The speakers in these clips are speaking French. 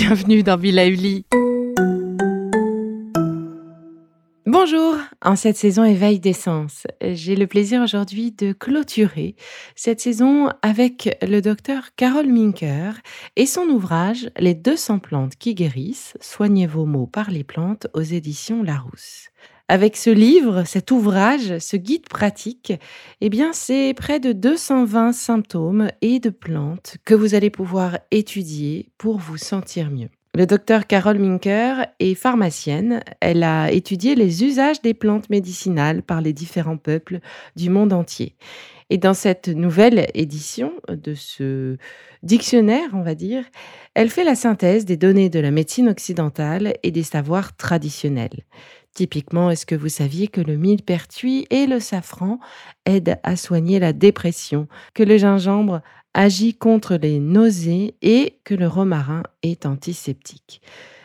Bienvenue dans Villa Uli. Bonjour, en cette saison éveil d'essence, j'ai le plaisir aujourd'hui de clôturer cette saison avec le docteur Carole Minker et son ouvrage Les 200 plantes qui guérissent, soignez vos maux par les plantes aux éditions Larousse. Avec ce livre, cet ouvrage, ce guide pratique, eh bien, c'est près de 220 symptômes et de plantes que vous allez pouvoir étudier pour vous sentir mieux. Le docteur Carole Minker est pharmacienne. Elle a étudié les usages des plantes médicinales par les différents peuples du monde entier. Et dans cette nouvelle édition de ce dictionnaire, on va dire, elle fait la synthèse des données de la médecine occidentale et des savoirs traditionnels. Typiquement, est-ce que vous saviez que le millepertuis et le safran aident à soigner la dépression, que le gingembre agit contre les nausées et que le romarin est antiseptique?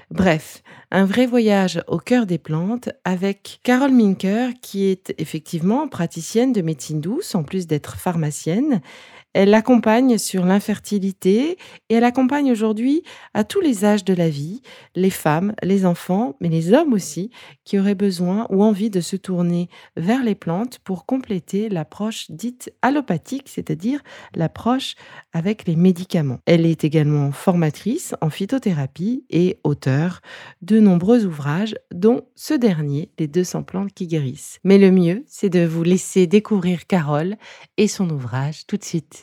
Bref, un vrai voyage au cœur des plantes avec Carole Minker, qui est effectivement praticienne de médecine douce, en plus d'être pharmacienne. Elle accompagne sur l'infertilité et elle accompagne aujourd'hui à tous les âges de la vie, les femmes, les enfants, mais les hommes aussi, qui auraient besoin ou envie de se tourner vers les plantes pour compléter l'approche dite allopathique, c'est-à-dire l'approche avec les médicaments. Elle est également formatrice en phytothérapie et auteure de nombreux ouvrages, dont ce dernier, Les 200 plantes qui guérissent. Mais le mieux, c'est de vous laisser découvrir Carole et son ouvrage tout de suite.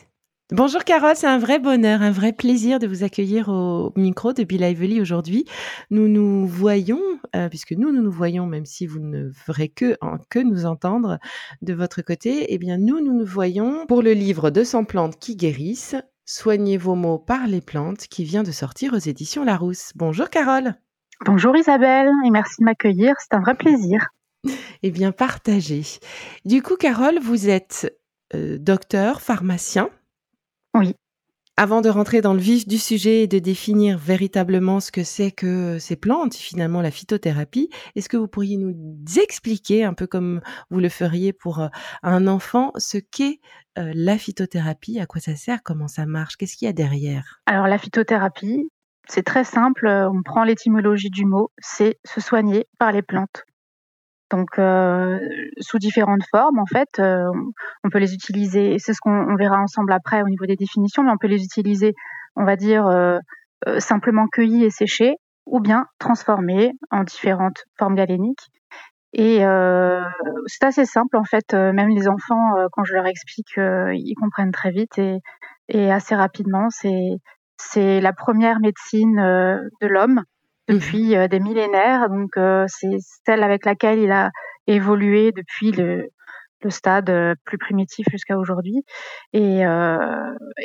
Bonjour Carole, c'est un vrai bonheur, un vrai plaisir de vous accueillir au micro de Bill Lively aujourd'hui. Nous nous voyons, euh, puisque nous, nous nous voyons, même si vous ne ferez que, que nous entendre de votre côté, eh bien nous, nous nous voyons pour le livre 200 plantes qui guérissent, Soignez vos mots par les plantes, qui vient de sortir aux éditions Larousse. Bonjour Carole. Bonjour Isabelle, et merci de m'accueillir, c'est un vrai plaisir. Eh bien, partagez. Du coup, Carole, vous êtes euh, docteur, pharmacien. Oui. Avant de rentrer dans le vif du sujet et de définir véritablement ce que c'est que ces plantes, finalement la phytothérapie, est-ce que vous pourriez nous expliquer, un peu comme vous le feriez pour euh, un enfant, ce qu'est euh, la phytothérapie, à quoi ça sert, comment ça marche, qu'est-ce qu'il y a derrière? Alors la phytothérapie, c'est très simple, on prend l'étymologie du mot, c'est se soigner par les plantes. Donc, euh, sous différentes formes, en fait, euh, on peut les utiliser. C'est ce qu'on verra ensemble après au niveau des définitions, mais on peut les utiliser, on va dire, euh, simplement cueillis et séchés, ou bien transformés en différentes formes galéniques. Et c'est assez simple, en fait. même les enfants, quand je leur explique, ils comprennent très vite et, et assez rapidement. C'est la première médecine de l'homme Mmh. depuis des millénaires. Donc c'est celle avec laquelle il a évolué depuis le, le stade plus primitif jusqu'à aujourd'hui. Et,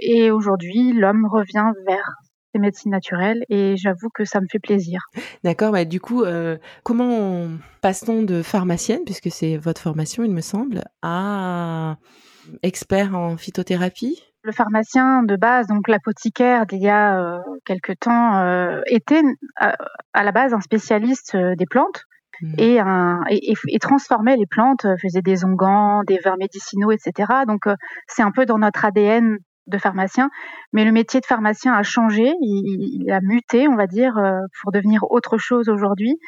et aujourd'hui, l'homme revient vers ces médecines naturelles et j'avoue que ça me fait plaisir. D'accord, bah, du coup, comment passe-t-on de pharmacienne, puisque c'est votre formation, il me semble, à expert en phytothérapie? Le pharmacien de base, donc l'apothicaire d'il y a euh, quelque temps, euh, était euh, à, la base un spécialiste des plantes mmh. et, un, et, transformait les plantes, faisait des onguents, des vins médicinaux, etc. Donc c'est un peu dans notre ADN de pharmacien, mais le métier de pharmacien a changé, il, il a muté, on va dire, pour devenir autre chose aujourd'hui.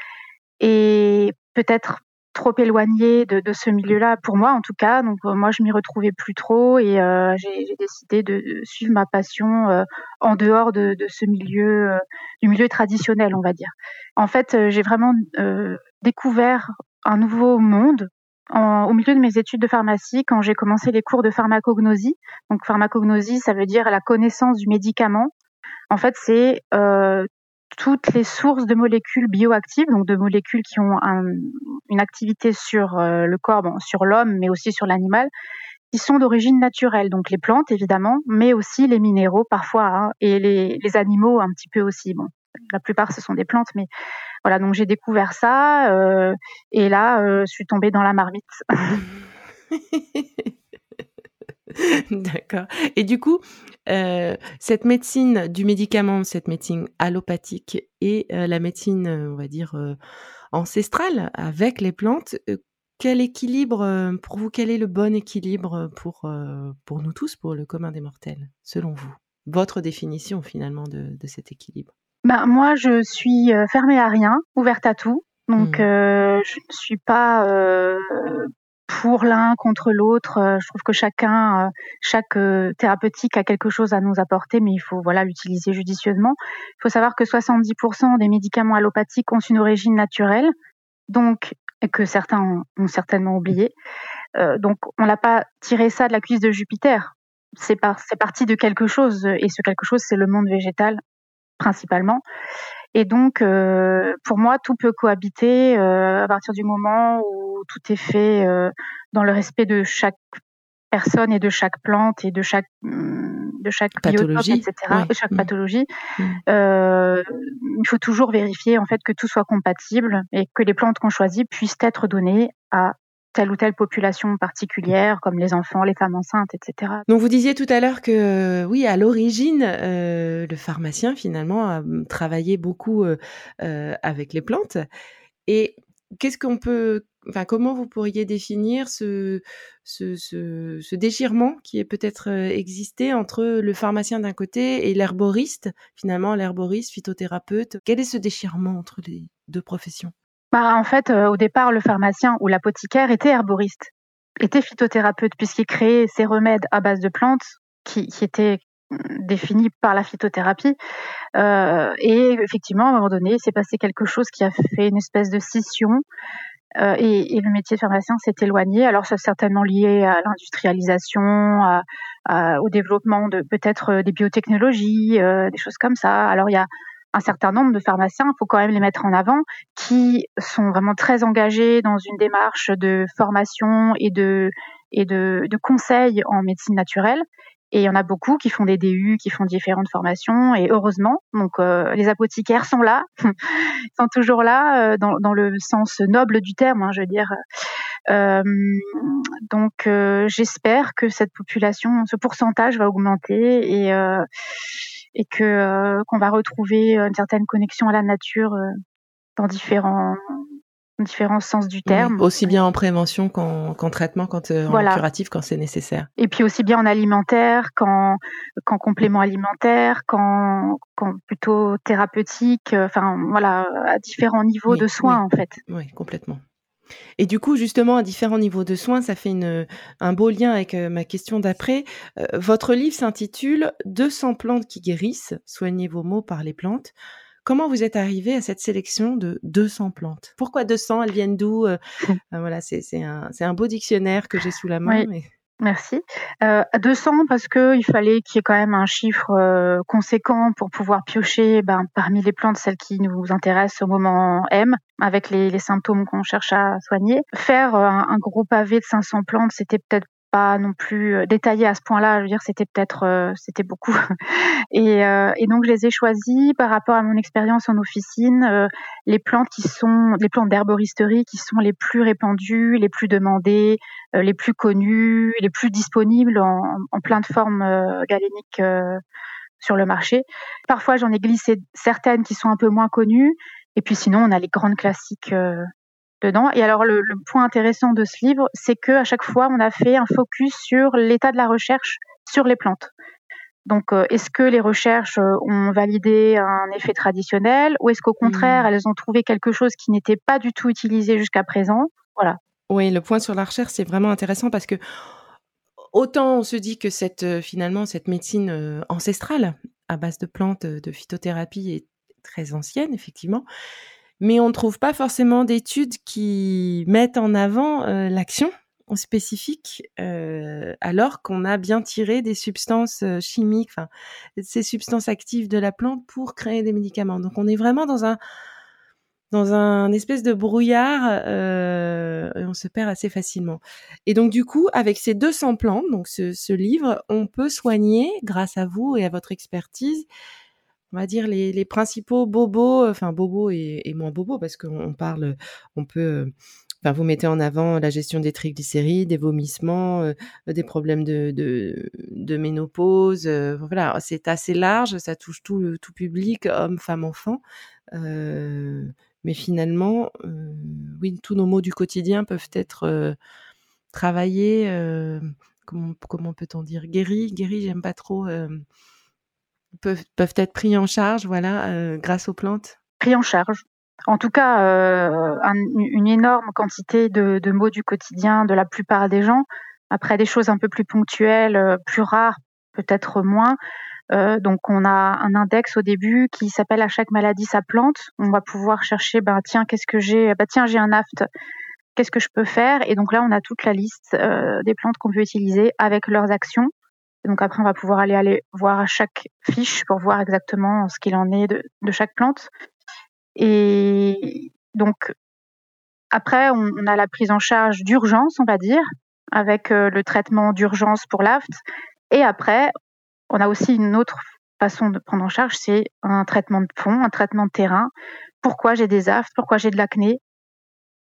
Et peut-être trop éloigné de, ce milieu-là pour moi en tout cas. Donc moi je m'y retrouvais plus trop et j'ai décidé de suivre ma passion en dehors de, ce milieu, du milieu traditionnel on va dire. En fait j'ai vraiment découvert un nouveau monde au milieu de mes études de pharmacie quand j'ai commencé les cours de pharmacognosie. Donc pharmacognosie, ça veut dire la connaissance du médicament. En fait, c'est euh, toutes les sources de molécules bioactives, donc de molécules qui ont une activité sur euh, le corps, bon, sur l'homme, mais aussi sur l'animal, qui sont d'origine naturelle. Donc les plantes, évidemment, mais aussi les minéraux parfois, hein, et les, animaux un petit peu aussi. Bon, la plupart, ce sont des plantes, mais voilà, donc j'ai découvert ça euh, et là, euh, je suis tombée dans la marmite. D'accord. Et du coup, euh, cette médecine du médicament, cette médecine allopathique et la médecine, on va dire, ancestrale avec les plantes, quel équilibre, pour vous, quel est le bon équilibre pour, pour nous tous, pour le commun des mortels, selon vous? Votre définition finalement de cet équilibre bah, moi, je suis euh, fermée à rien, ouverte à tout. Donc, mmh. euh, je ne suis pas euh, pour l'un contre l'autre. Je trouve que chacun, chaque thérapeutique a quelque chose à nous apporter, mais il faut voilà l'utiliser judicieusement. Il faut savoir que 70% des médicaments allopathiques ont une origine naturelle, donc que certains ont, certainement oublié. donc, on n'a pas tiré ça de la cuisse de Jupiter. C'est par, parti de quelque chose, et ce quelque chose, c'est le monde végétal principalement. Et donc, euh, pour moi, tout peut cohabiter euh, à partir du moment où tout est fait euh, dans le respect de chaque personne et de chaque plante et de chaque hum, de chaque pathologie, etc. Et chaque mmh. pathologie. Mmh. il faut toujours vérifier en fait que tout soit compatible et que les plantes qu'on choisit puissent être données à telle ou telle population particulière, comme les enfants, les femmes enceintes, etc. Donc vous disiez tout à l'heure que oui, à l'origine, euh, le pharmacien finalement a hum, travaillé beaucoup euh, euh, avec les plantes. Et qu'est-ce qu'on peut, enfin comment vous pourriez définir ce, ce déchirement qui est peut-être existé entre le pharmacien d'un côté et l'herboriste, finalement l'herboriste, phytothérapeute? Quel est ce déchirement entre les deux professions? Bah, en fait, euh, au départ, le pharmacien ou l'apothicaire était herboriste, était phytothérapeute, puisqu'il créait ces remèdes à base de plantes qui, étaient mm, définis par la phytothérapie. Euh, et effectivement, à un moment donné, il s'est passé quelque chose qui a fait une espèce de scission. Euh, et, le métier de pharmacien s'est éloigné. Alors, c'est certainement lié à l'industrialisation, au développement de peut-être des biotechnologies, des choses comme ça. Alors, il y a un certain nombre de pharmaciens, il faut quand même les mettre en avant, qui sont vraiment très engagés dans une démarche de formation et de, et de, de conseil en médecine naturelle. Et il y en a beaucoup qui font des DU, qui font différentes formations, et heureusement. Donc euh, les apothicaires sont là, sont toujours là euh, dans, dans, le sens noble du terme, hein, je veux dire. Euh, donc j'espère que cette population, ce pourcentage va augmenter et et que euh, qu'on va retrouver une certaine connexion à la nature euh, dans différents différents sens du terme. aussi bien en prévention qu'en traitement, quand euh, en curatif, quand c'est nécessaire. Et puis aussi bien en alimentaire qu'en qu'en complément alimentaire, qu'en plutôt thérapeutique. Enfin voilà, à différents niveaux de soins en fait. Oui, complètement. Et du coup, justement, à différents niveaux de soins, ça fait une, un beau lien avec euh, ma question d'après. Euh, votre livre s'intitule 200 plantes qui guérissent, soignez vos maux par les plantes. Comment vous êtes arrivé à cette sélection de 200 plantes? Pourquoi 200 Elles viennent d'où? Euh, Voilà, c'est un, un, beau dictionnaire que j'ai sous la main. Merci. Euh, 200 parce que il fallait qu'il y ait quand même un chiffre euh, conséquent pour pouvoir piocher ben, parmi les plantes celles qui nous intéressent au moment M, avec les, symptômes qu'on cherche à soigner. Faire euh, un, un, gros pavé de 500 plantes, c'était peut-être pas non plus euh, détaillé à ce point-là. Je veux dire, c'était peut-être, euh, c'était beaucoup. et, euh, et, donc, je les ai choisis par rapport à mon expérience en officine. les plantes qui sont, les plantes d'herboristerie qui sont les plus répandues, les plus demandées, les plus connues, les plus disponibles en, en plein de formes galéniques sur le marché. Parfois, j'en ai glissé certaines qui sont un peu moins connues. Et puis sinon, on a les grandes classiques dedans. Et alors le, point intéressant de ce livre, c'est que à chaque fois, on a fait un focus sur l'état de la recherche sur les plantes. Donc, euh, est-ce que les recherches euh, ont validé un effet traditionnel ou est-ce qu'au contraire, mmh. elles ont trouvé quelque chose qui n'était pas du tout utilisé jusqu'à présent? Voilà. Oui, le point sur la recherche, c'est vraiment intéressant parce que autant on se dit que cette finalement cette médecine ancestrale à base de plantes de phytothérapie est très ancienne effectivement, mais on ne trouve pas forcément d'études qui mettent en avant l'action spécifique, euh, alors qu'on a bien tiré des substances euh, chimiques, enfin, ces substances actives de la plante pour créer des médicaments. Donc, on est vraiment dans un dans un espèce de brouillard euh, et on se perd assez facilement. Et donc du coup, avec ces 200 plantes, donc ce, ce, livre, on peut soigner, grâce à vous et à votre expertise, on va dire les, les principaux bobos, enfin bobos et, moins bobos parce qu'on parle, on peut Enfin, vous mettez en avant la gestion des triglycérides, des vomissements, euh, des problèmes de, de, ménopause. Euh, voilà, c'est assez large, ça touche tout, tout public, hommes, femmes, enfants. Euh, mais finalement, oui, tous nos maux du quotidien peuvent être travaillés. comment comment peut-on dire guéris Guéris, j'aime pas trop. Peuvent être pris en charge, voilà, grâce aux plantes? Pris en charge en tout cas euh, une énorme quantité de, de, mots du quotidien de la plupart des gens. Après des choses un peu plus ponctuelles, euh, plus rares, peut-être moins. Euh, donc on a un index au début qui s'appelle à chaque maladie sa plante. On va pouvoir chercher, ben tiens qu'est-ce que j'ai, bah tiens j'ai un aft, qu'est-ce que je peux faire? Et donc là on a toute la liste euh, des plantes qu'on peut utiliser avec leurs actions. Donc après on va pouvoir aller aller voir chaque fiche pour voir exactement ce qu'il en est de, chaque plante. Et donc, après, on, a la prise en charge d'urgence, on va dire, avec euh, le traitement d'urgence pour l'AFT. Et après, on a aussi une autre façon de prendre en charge, c'est un traitement de fond, un traitement de terrain. Pourquoi j'ai des aftes, pourquoi j'ai de l'acné?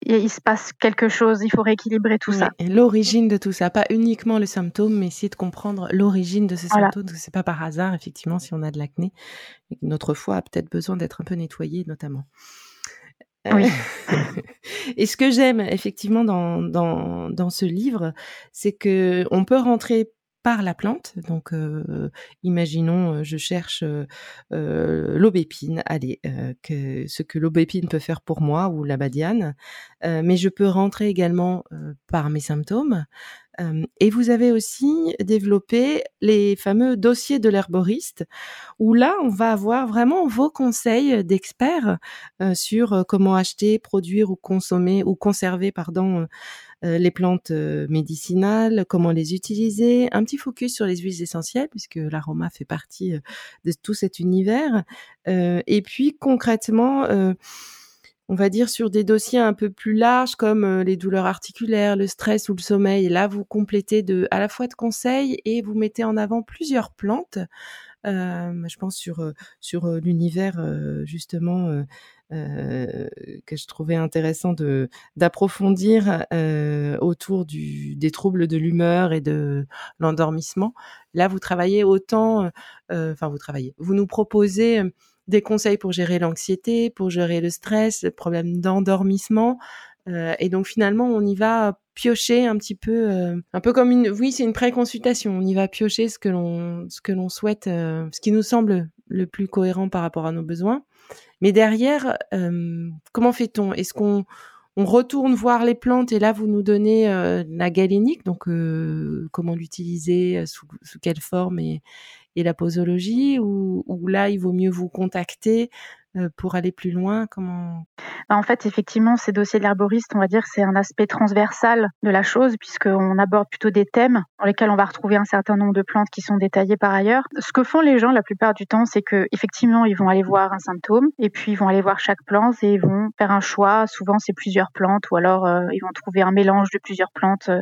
Il se passe quelque chose, il faut rééquilibrer tout ça. L'origine de tout ça, pas uniquement le symptôme, mais essayer de comprendre l'origine de ce symptôme, parce que c'est pas par hasard, effectivement, si on a de l'acné, notre foie a peut-être besoin d'être un peu nettoyé, notamment. Euh, oui. et ce que j'aime effectivement dans, dans, dans ce livre, c'est que on peut rentrer par la plante. Donc, euh, imaginons, euh, je cherche euh, l'aubépine, allez, que, ce que l'aubépine peut faire pour moi ou la badiane, mais je peux rentrer également par mes symptômes. Et vous avez aussi développé les fameux dossiers de l'herboriste, où là, on va avoir vraiment vos conseils d'experts sur comment acheter, produire ou consommer ou conserver, pardon, euh, les plantes euh, médicinales, comment les utiliser, un petit focus sur les huiles essentielles puisque l'aroma fait partie euh, de tout cet univers. et puis concrètement, on va dire sur des dossiers un peu plus larges comme les douleurs articulaires, le stress ou le sommeil. là, vous complétez de à la fois de conseils et vous mettez en avant plusieurs plantes. je pense sur sur l'univers justement euh, que je trouvais intéressant d'approfondir euh, autour des troubles de l'humeur et de l'endormissement. Là, vous travaillez autant, euh, enfin vous travaillez, vous nous proposez des conseils pour gérer l'anxiété, pour gérer le stress, le problème d'endormissement. et donc finalement, on y va piocher un petit peu, un peu comme une, oui, c'est une pré-consultation. On y va piocher ce que l'on, ce que l'on souhaite, ce qui nous semble le plus cohérent par rapport à nos besoins. Mais derrière, euh, comment fait-on? Est-ce qu'on on retourne voir les plantes et là vous nous donnez euh, la galénique, donc euh, comment l'utiliser, sous, sous, quelle forme et, et la posologie, ou, là il vaut mieux vous contacter euh, pour aller plus loin? Comment? Bah, En fait, effectivement, ces dossiers de l'herboriste, on va dire, c'est un aspect transversal de la chose, puisqu'on aborde plutôt des thèmes dans lesquels on va retrouver un certain nombre de plantes qui sont détaillées par ailleurs. Ce que font les gens la plupart du temps, c'est que effectivement, ils vont aller voir un symptôme, et puis ils vont aller voir chaque plante et ils vont faire un choix. Souvent, c'est plusieurs plantes, ou alors euh, ils vont trouver un mélange de plusieurs plantes. Euh,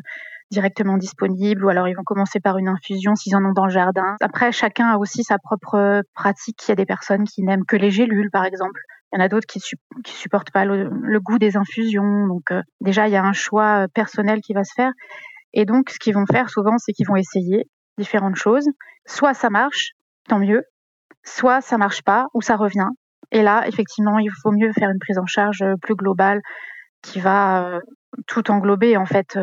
directement disponibles ou alors ils vont commencer par une infusion s'ils en ont dans le jardin. Après, chacun a aussi sa propre pratique. Il y a des personnes qui n'aiment que les gélules, par exemple. Il y en a d'autres qui, qui supportent pas le, goût des infusions. Donc euh, déjà, il y a un choix euh, personnel qui va se faire. Et donc, ce qu'ils vont faire souvent, c'est qu'ils vont essayer différentes choses. Soit ça marche, tant mieux. Soit ça marche pas ou ça revient. Et là, effectivement, il faut mieux faire une prise en charge euh, plus globale qui va tout englober en fait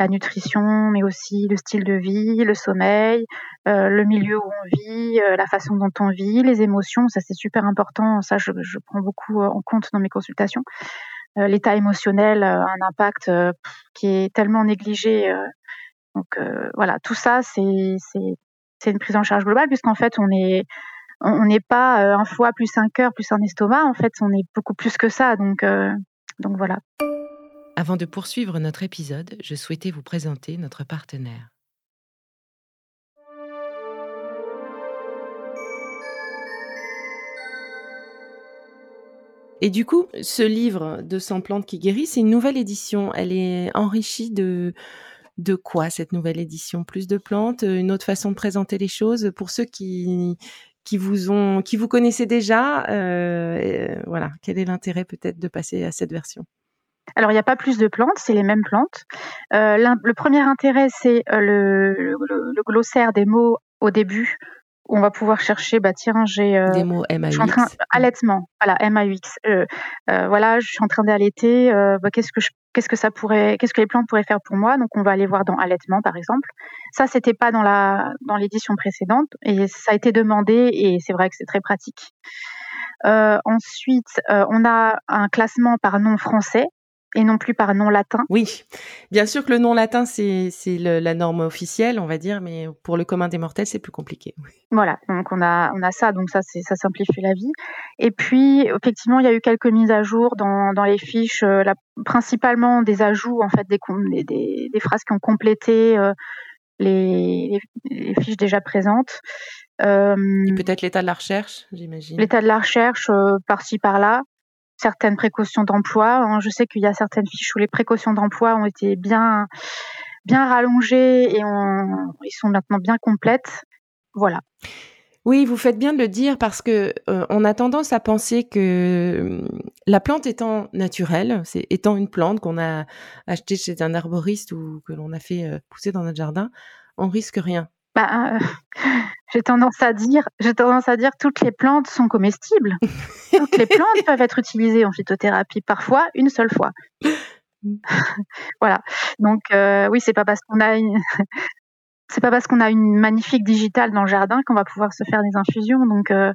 la nutrition, mais aussi le style de vie, le sommeil, euh, le milieu où on vit, euh, la façon dont on vit, les émotions. Ça, c'est super important. Ça, je, je, prends beaucoup euh, en compte dans mes consultations. l'état émotionnel a un impact qui est tellement négligé. donc voilà, tout ça, c'est une prise en charge globale puisqu'en fait, on est on n'est pas un foie plus un cœur plus un estomac. En fait, on est beaucoup plus que ça. Donc donc voilà. Avant de poursuivre notre épisode, je souhaitais vous présenter notre partenaire. Et du coup, ce livre de 100 plantes qui guérissent, c'est une nouvelle édition. Elle est enrichie de, de quoi cette nouvelle édition? Plus de plantes, une autre façon de présenter les choses? Pour ceux qui qui vous ont, qui vous connaissez déjà. Euh, voilà, quel est l'intérêt peut-être de passer à cette version? Alors, il n'y a pas plus de plantes, c'est les mêmes plantes. Euh, le premier intérêt, c'est euh, le, glossaire des mots au début on va pouvoir chercher, bah tiens, j'ai euh, des mots MAUX. Je suis allaitement, voilà MAUX. Euh, voilà, je suis en train d'allaiter. Bah, qu'est-ce que je, qu'est-ce que ça pourrait, qu'est-ce que les plantes pourraient faire pour moi? Donc on va aller voir dans allaitement par exemple. Ça c'était pas dans la dans l'édition précédente et ça a été demandé et c'est vrai que c'est très pratique. ensuite, on a un classement par nom français et non plus par nom latin. Oui, bien sûr que le nom latin, c'est la norme officielle, on va dire, mais pour le commun des mortels, c'est plus compliqué. Voilà, donc on a, on a ça, donc ça, ça simplifie la vie. Et puis, effectivement, il y a eu quelques mises à jour dans, dans les fiches, euh, principalement des ajouts, en fait, des, des, des, phrases qui ont complété euh, les, les, fiches déjà présentes. Euh, peut-être l'état de la recherche, j'imagine. L'état de la recherche, par-ci, par-là certaines précautions d'emploi. Hein. Je sais qu'il y a certaines fiches où les précautions d'emploi ont été bien, bien rallongées et ils sont maintenant bien complètes. Voilà. Oui, vous faites bien de le dire parce que euh, on a tendance à penser que la plante étant naturelle, c'est étant une plante qu'on a achetée chez un arboriste ou que l'on a fait euh, pousser dans notre jardin, on risque rien. Bah, euh, j'ai tendance à dire, j'ai tendance à dire, toutes les plantes sont comestibles. toutes les plantes peuvent être utilisées en phytothérapie, parfois une seule fois. voilà. Donc euh, oui, c'est pas parce qu'on a une, c'est pas parce qu'on a une magnifique digitale dans le jardin qu'on va pouvoir se faire des infusions. Donc euh,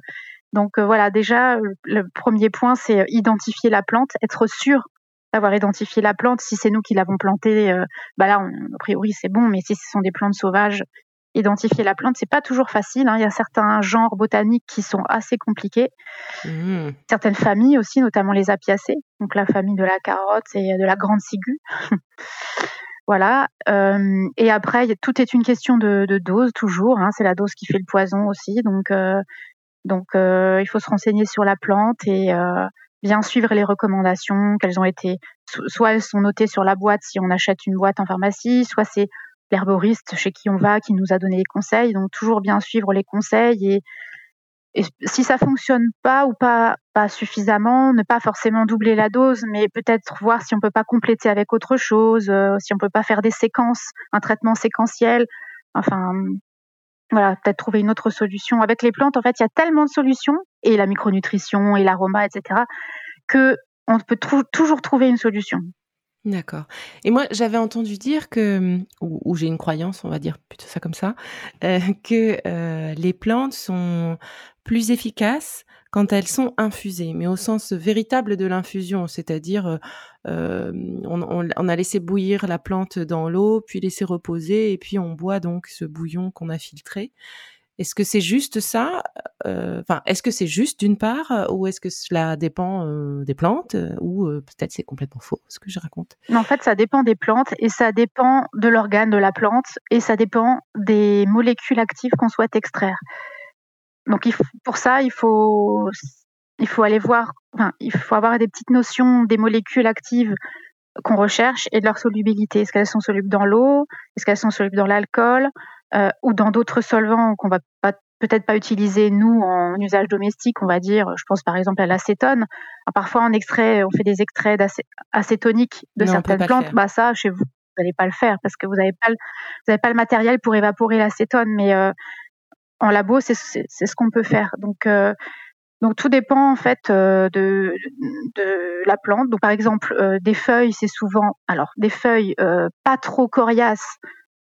donc voilà, déjà le premier point, c'est identifier la plante, être sûr d'avoir identifié la plante. Si c'est nous qui l'avons plantée, bah là, a priori, c'est bon. Mais si ce sont des plantes sauvages, identifier la plante, c'est pas toujours facile. Hein. Il y a certains genres botaniques qui sont assez compliqués. Mmh. Certaines familles aussi, notamment les apiacées, donc la famille de la carotte et de la grande ciguë. voilà. Euh, et après, tout est une question de, dose toujours. Hein. C'est la dose qui fait le poison aussi. Donc, euh, donc euh, il faut se renseigner sur la plante et bien suivre les recommandations qu'elles ont été. Soit elles sont notées sur la boîte si on achète une boîte en pharmacie, soit c'est l'herboriste chez qui on va qui nous a donné les conseils. Donc toujours bien suivre les conseils et, si ça fonctionne pas ou pas suffisamment, ne pas forcément doubler la dose, mais peut-être voir si on peut pas compléter avec autre chose, euh, si on peut pas faire des séquences, un traitement séquentiel. Enfin, voilà, peut-être trouver une autre solution. Avec les plantes, en fait, il y a tellement de solutions et la micronutrition et l'aroma, etc., que on peut toujours trouver une solution. D'accord. Et moi, j'avais entendu dire que, ou, j'ai une croyance, on va dire plutôt ça comme ça, euh, que euh, les plantes sont plus efficaces quand elles sont infusées, mais au sens véritable de l'infusion, c'est-à-dire euh, on, on, a laissé bouillir la plante dans l'eau, puis laissé reposer, et puis on boit donc ce bouillon qu'on a filtré. Est-ce que c'est juste ça euh, Enfin, est-ce que c'est juste d'une part, euh, ou est-ce que cela dépend euh, des plantes, ou peut-être c'est complètement faux ce que je raconte En fait, ça dépend des plantes et ça dépend de l'organe de la plante et ça dépend des molécules actives qu'on souhaite extraire. Donc, pour ça, il faut, il faut aller voir. Enfin, il faut avoir des petites notions des molécules actives qu'on recherche et de leur solubilité. Est-ce qu'elles sont solubles dans l'eau? Est-ce qu'elles sont solubles dans l'alcool? Euh, ou dans d'autres solvants qu'on va peut-être pas utiliser nous en usage domestique, on va dire. Je pense par exemple à l'acétone. Parfois, en extrait, on fait des extraits d'acétonique de certaines plantes. Bah ça, chez vous, vous n'allez pas le faire parce que vous n'avez pas, le, pas le matériel pour évaporer l'acétone. Mais euh, en labo, c'est ce qu'on peut faire. Donc euh, donc tout dépend en fait de, de la plante. Donc par exemple des feuilles, c'est souvent alors des feuilles pas trop coriaces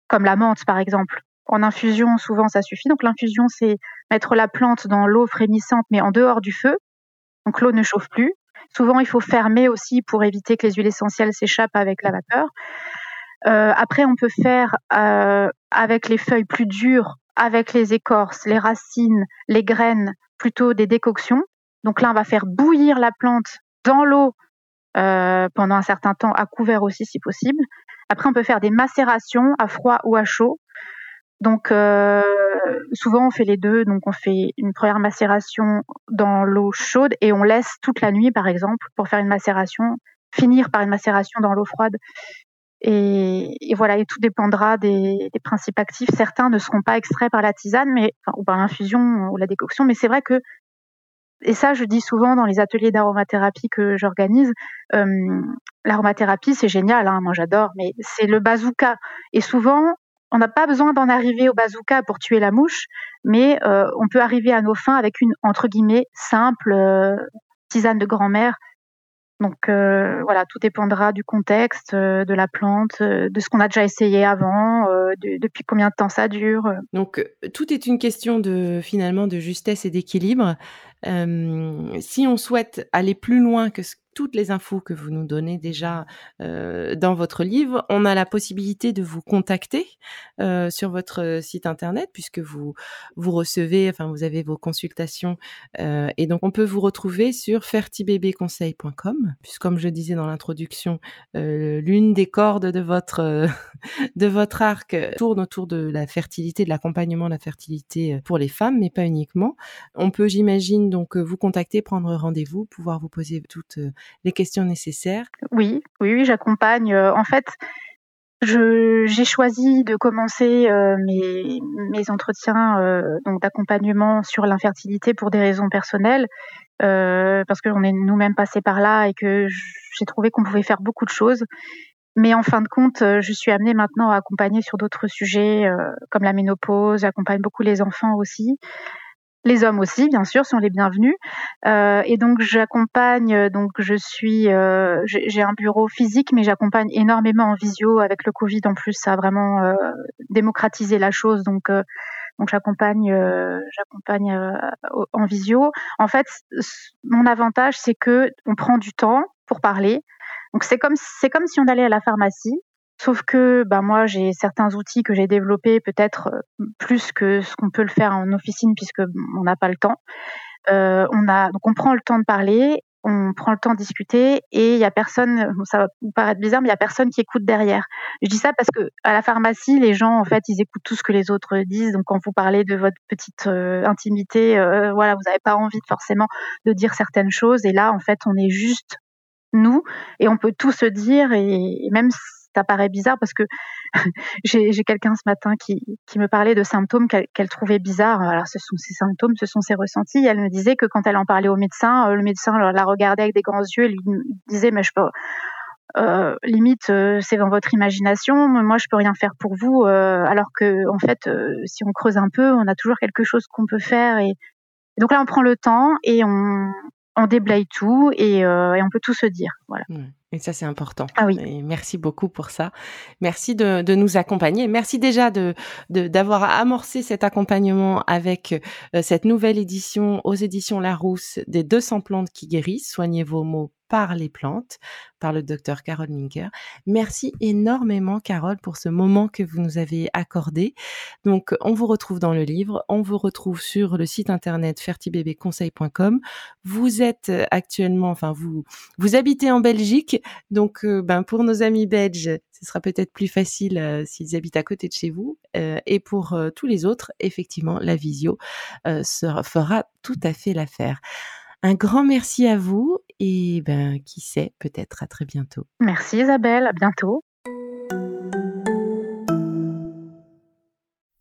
comme la menthe par exemple. En infusion, souvent, ça suffit. Donc l'infusion, c'est mettre la plante dans l'eau frémissante, mais en dehors du feu. Donc l'eau ne chauffe plus. Souvent, il faut fermer aussi pour éviter que les huiles essentielles s'échappent avec la vapeur. Euh, après, on peut faire euh, avec les feuilles plus dures, avec les écorces, les racines, les graines, plutôt des décoctions. Donc là, on va faire bouillir la plante dans l'eau euh, pendant un certain temps, à couvert aussi si possible. Après, on peut faire des macérations à froid ou à chaud. Donc euh, souvent on fait les deux. Donc on fait une première macération dans l'eau chaude et on laisse toute la nuit par exemple pour faire une macération, finir par une macération dans l'eau froide. Et, voilà, et tout dépendra des, principes actifs. Certains ne seront pas extraits par la tisane, mais ou par l'infusion ou la décoction. Mais c'est vrai que et ça, je dis souvent dans les ateliers d'aromathérapie que j'organise, euh, l'aromathérapie, c'est génial, hein, moi j'adore, mais c'est le bazooka. Et souvent, on n'a pas besoin d'en arriver au bazooka pour tuer la mouche, mais euh, on peut arriver à nos fins avec une entre guillemets simple euh, tisane de grand-mère. Donc euh, voilà, tout dépendra du contexte, de la plante, de ce qu'on a déjà essayé avant, depuis combien de temps ça dure. Donc tout est une question de finalement de justesse et d'équilibre. si on souhaite aller plus loin que ce toutes les infos que vous nous donnez déjà euh, dans votre livre. On a la possibilité de vous contacter euh, sur votre site internet puisque vous vous recevez, enfin vous avez vos consultations euh, et donc on peut vous retrouver sur fertibébéconseil.com puisque comme je disais dans l'introduction, l'une des cordes de votre de votre arc tourne autour de la fertilité, de l'accompagnement de la fertilité pour les femmes, mais pas uniquement. On peut, j'imagine, donc vous contacter, prendre rendez-vous, pouvoir vous poser toutes les questions nécessaires Oui, oui, oui, j'accompagne. Euh, en fait, j'ai choisi de commencer euh, mes, entretiens euh, d'accompagnement sur l'infertilité pour des raisons personnelles, parce qu'on est nous-mêmes passés par là et que j'ai trouvé qu'on pouvait faire beaucoup de choses. Mais en fin de compte, je suis amenée maintenant à accompagner sur d'autres sujets comme la ménopause, j'accompagne beaucoup les enfants aussi. Les hommes aussi, bien sûr, sont les bienvenus. Euh, et donc j'accompagne, euh, donc je suis, euh, j'ai un bureau physique, mais j'accompagne énormément en visio. Avec le Covid, en plus, ça a vraiment euh, démocratisé la chose. Donc euh, donc j'accompagne, euh, j'accompagne en visio. En fait, mon avantage, c'est que on prend du temps pour parler. Donc c'est comme c'est comme si on allait à la pharmacie. Sauf que bah, moi, j'ai certains outils que j'ai développés peut-être euh, plus que ce qu'on peut le faire en officine puisque on n'a pas le temps. Euh, on a donc on prend le temps de parler, on prend le temps de discuter et il y a personne. Ça va vous paraître bizarre, mais il y a personne qui écoute derrière. Je dis ça parce que à la pharmacie, les gens en fait, ils écoutent tout ce que les autres disent. Donc quand vous parlez de votre petite euh, intimité, euh, voilà, vous n'avez pas envie forcément de dire certaines choses. Et là, en fait, on est juste nous et on peut tout se dire et même ça paraît bizarre parce que j'ai quelqu'un ce matin qui, me parlait de symptômes qu'elle trouvait bizarres. Alors, ce sont ces symptômes, ce sont ses ressentis. Elle me disait que quand elle en parlait au médecin, euh, le médecin la regardait avec des grands yeux et lui disait, mais je peux, euh, limite, euh, c'est dans votre imagination. Moi, je peux rien faire pour vous. Alors que, en fait, si on creuse un peu, on a toujours quelque chose qu'on peut faire. Donc là, on prend le temps et on, déblaye tout et, et on peut tout se dire. Voilà. Et ça, c'est important. Ah oui. Et merci beaucoup pour ça. Merci de, de nous accompagner. Merci déjà de d'avoir amorcé cet accompagnement avec euh, cette nouvelle édition aux éditions Larousse des 200 plantes qui guérissent. Soignez vos mots par les plantes, par le docteur Carole Minker. Merci énormément, Carole, pour ce moment que vous nous avez accordé. Donc, on vous retrouve dans le livre, on vous retrouve sur le site internet fertibébéconseil.com. Vous êtes actuellement, enfin, vous, vous habitez en Belgique. Donc, euh, ben, pour nos amis belges, ce sera peut-être plus facile euh, s'ils habitent à côté de chez vous. Euh, et pour tous les autres, effectivement, la visio fera tout à fait l'affaire. Un grand merci à vous et ben qui sait, peut-être à très bientôt. Merci Isabelle, à bientôt.